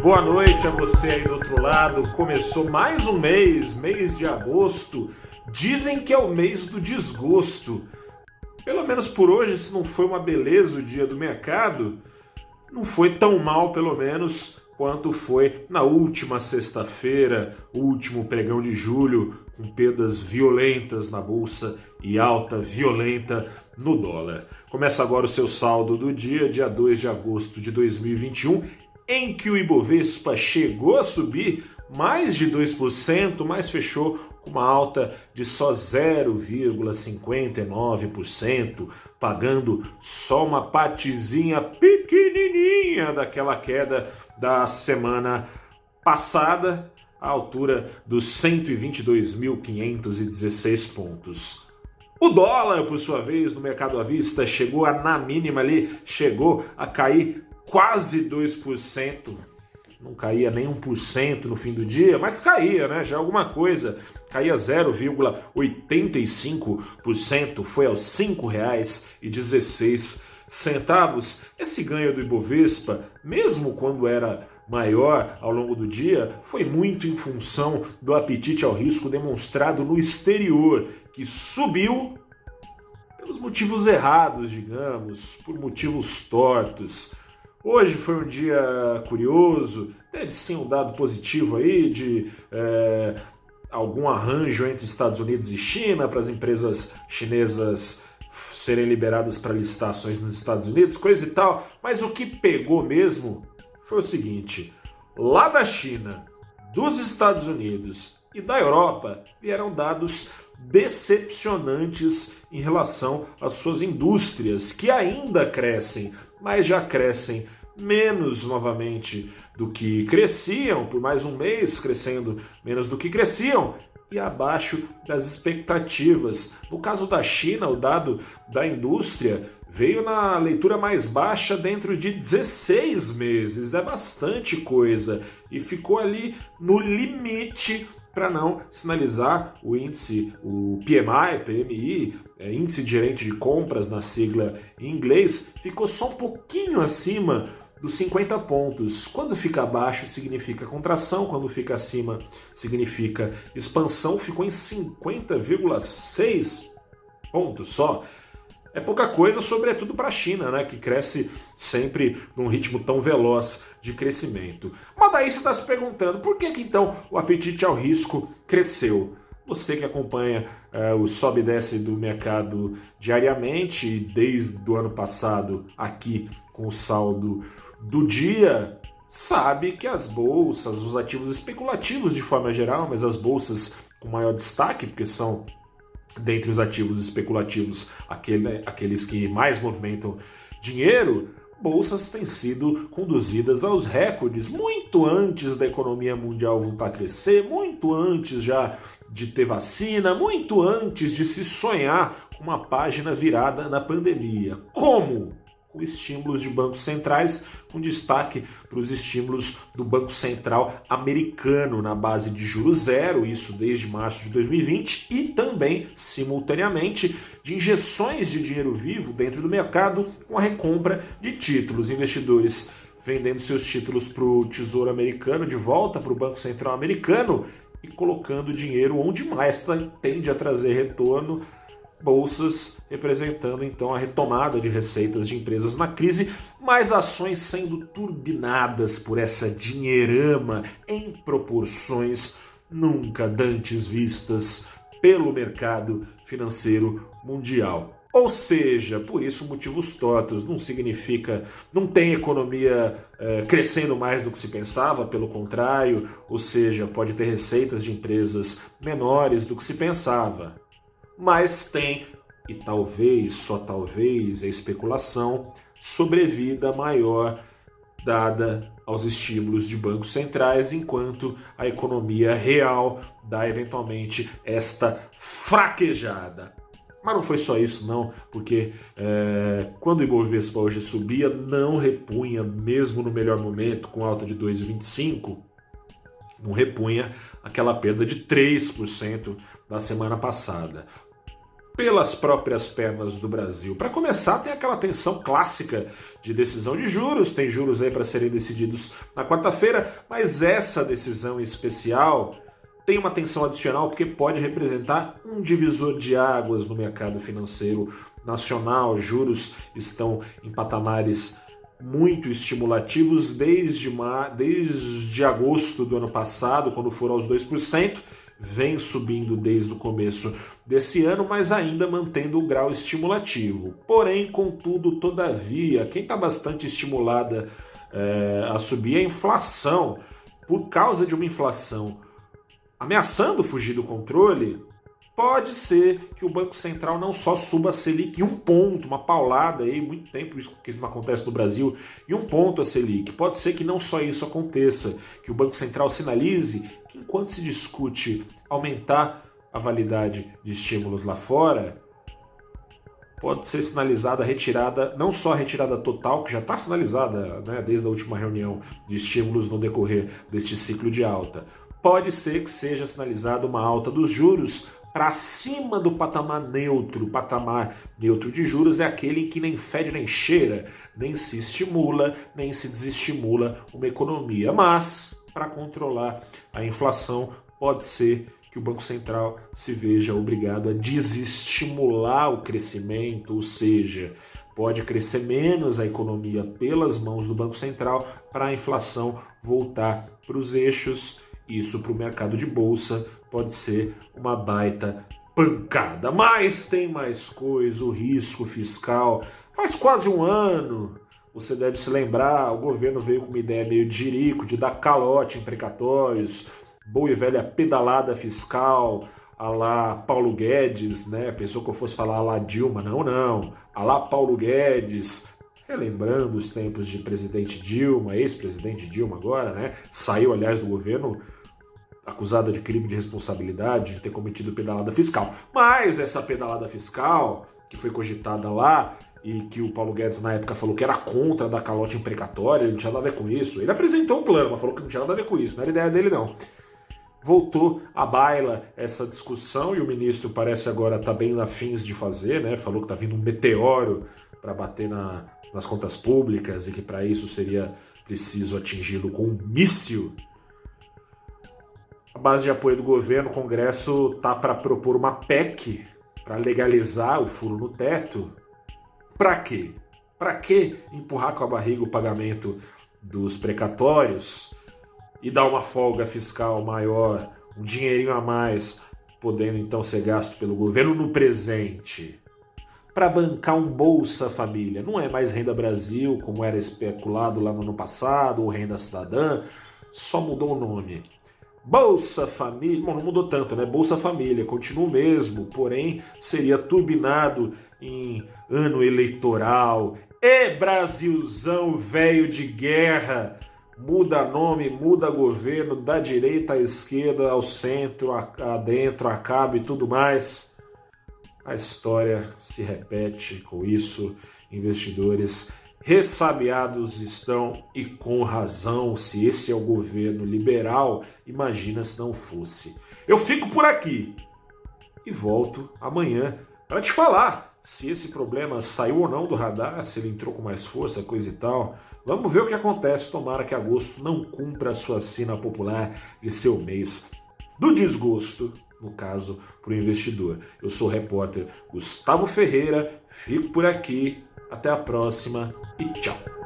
Boa noite a você aí do outro lado. Começou mais um mês, mês de agosto. Dizem que é o mês do desgosto. Pelo menos por hoje, se não foi uma beleza o dia do mercado, não foi tão mal, pelo menos, quanto foi na última sexta-feira, último pregão de julho, com perdas violentas na bolsa e alta violenta no dólar. Começa agora o seu saldo do dia, dia 2 de agosto de 2021, em que o Ibovespa chegou a subir mais de 2%, mas fechou com uma alta de só 0,59%, pagando só uma partezinha pequenininha daquela queda da semana passada, à altura dos 122.516 pontos. O dólar, por sua vez, no mercado à vista, chegou a, na mínima ali, chegou a cair quase 2%. Não caía nem 1% no fim do dia, mas caía, né? Já alguma coisa. Caía 0,85%, foi aos R$ 5,16. Esse ganho do Ibovespa, mesmo quando era maior ao longo do dia foi muito em função do apetite ao risco demonstrado no exterior, que subiu pelos motivos errados, digamos, por motivos tortos. Hoje foi um dia curioso, teve sim um dado positivo aí de é, algum arranjo entre Estados Unidos e China para as empresas chinesas serem liberadas para licitações nos Estados Unidos, coisa e tal, mas o que pegou mesmo foi o seguinte: lá da China, dos Estados Unidos e da Europa vieram dados decepcionantes em relação às suas indústrias, que ainda crescem, mas já crescem menos novamente do que cresciam, por mais um mês crescendo menos do que cresciam, e abaixo das expectativas. No caso da China, o dado da indústria veio na leitura mais baixa dentro de 16 meses, é bastante coisa, e ficou ali no limite para não sinalizar o índice, o PMI, PMI, é, índice de gerente de compras na sigla em inglês, ficou só um pouquinho acima dos 50 pontos. Quando fica abaixo significa contração, quando fica acima significa expansão, ficou em 50,6 pontos só. É pouca coisa, sobretudo para a China, né, que cresce sempre num ritmo tão veloz de crescimento. Mas daí você está se perguntando por que, que então o apetite ao risco cresceu? Você que acompanha uh, o sobe e desce do mercado diariamente, desde o ano passado aqui com o saldo do dia, sabe que as bolsas, os ativos especulativos de forma geral, mas as bolsas com maior destaque, porque são dentre os ativos especulativos aquele, aqueles que mais movimentam dinheiro, bolsas têm sido conduzidas aos recordes muito antes da economia mundial voltar a crescer, muito antes já de ter vacina, muito antes de se sonhar com uma página virada na pandemia. Como? Com estímulos de bancos centrais, com destaque para os estímulos do Banco Central americano na base de juros zero, isso desde março de 2020, e também, simultaneamente, de injeções de dinheiro vivo dentro do mercado com a recompra de títulos. Investidores vendendo seus títulos para o Tesouro Americano de volta para o Banco Central Americano e colocando dinheiro onde mais tende a trazer retorno bolsas representando então a retomada de receitas de empresas na crise, mas ações sendo turbinadas por essa dinheirama em proporções nunca dantes vistas pelo mercado financeiro mundial. Ou seja, por isso motivos tortos, não significa, não tem economia é, crescendo mais do que se pensava, pelo contrário, ou seja, pode ter receitas de empresas menores do que se pensava mas tem, e talvez, só talvez, a especulação, sobrevida maior dada aos estímulos de bancos centrais, enquanto a economia real dá eventualmente esta fraquejada. Mas não foi só isso, não, porque é, quando o Ibovespa hoje subia, não repunha, mesmo no melhor momento, com alta de 2,25, não repunha aquela perda de 3% da semana passada. Pelas próprias pernas do Brasil. Para começar, tem aquela tensão clássica de decisão de juros, tem juros aí para serem decididos na quarta-feira, mas essa decisão especial tem uma tensão adicional porque pode representar um divisor de águas no mercado financeiro nacional. Juros estão em patamares muito estimulativos desde, desde agosto do ano passado, quando foram aos 2% vem subindo desde o começo desse ano, mas ainda mantendo o grau estimulativo. Porém, contudo, todavia, quem está bastante estimulada é, a subir é a inflação. Por causa de uma inflação ameaçando fugir do controle, pode ser que o Banco Central não só suba a Selic um ponto, uma paulada aí, muito tempo isso, que isso não acontece no Brasil, e um ponto a Selic. Pode ser que não só isso aconteça, que o Banco Central sinalize que enquanto se discute aumentar a validade de estímulos lá fora, pode ser sinalizada a retirada, não só a retirada total, que já está sinalizada né, desde a última reunião de estímulos no decorrer deste ciclo de alta, pode ser que seja sinalizada uma alta dos juros para cima do patamar neutro. O patamar neutro de juros é aquele que nem fede nem cheira, nem se estimula, nem se desestimula uma economia. Mas, para controlar a inflação, pode ser que o Banco Central se veja obrigado a desestimular o crescimento, ou seja, pode crescer menos a economia pelas mãos do Banco Central para a inflação voltar para os eixos. Isso para o mercado de bolsa pode ser uma baita pancada. Mas tem mais coisa, o risco fiscal. Faz quase um ano, você deve se lembrar, o governo veio com uma ideia meio de jirico, de dar calote em precatórios, boa e velha pedalada fiscal, a lá Paulo Guedes, né? Pensou que eu fosse falar a lá Dilma, não, não. A lá Paulo Guedes, relembrando os tempos de presidente Dilma, ex-presidente Dilma agora, né? Saiu, aliás, do governo acusada de crime de responsabilidade, de ter cometido pedalada fiscal. Mas essa pedalada fiscal, que foi cogitada lá, e que o Paulo Guedes na época falou que era contra da calote imprecatória, ele não tinha nada a ver com isso. Ele apresentou um plano, mas falou que não tinha nada a ver com isso, não era ideia dele não. Voltou à baila essa discussão e o ministro parece agora estar tá bem afins de fazer, né? Falou que está vindo um meteoro para bater na, nas contas públicas e que para isso seria preciso atingi-lo com um míssil a base de apoio do governo, o Congresso tá para propor uma PEC para legalizar o furo no teto. Para quê? Para que empurrar com a barriga o pagamento dos precatórios e dar uma folga fiscal maior, um dinheirinho a mais, podendo então ser gasto pelo governo no presente? Para bancar um Bolsa Família. Não é mais Renda Brasil, como era especulado lá no ano passado, ou Renda Cidadã, só mudou o nome. Bolsa Família, bom, não mudou tanto, né? Bolsa Família continua o mesmo, porém seria turbinado em ano eleitoral. E Brasilzão velho de guerra, muda nome, muda governo, da direita à esquerda, ao centro, adentro, acaba e tudo mais. A história se repete com isso, investidores Ressabiados estão e com razão, se esse é o governo liberal, imagina se não fosse. Eu fico por aqui e volto amanhã para te falar se esse problema saiu ou não do radar, se ele entrou com mais força, coisa e tal. Vamos ver o que acontece. Tomara que agosto não cumpra a sua sina popular de seu mês do desgosto, no caso, para o investidor. Eu sou o repórter Gustavo Ferreira, fico por aqui. Até a próxima e tchau!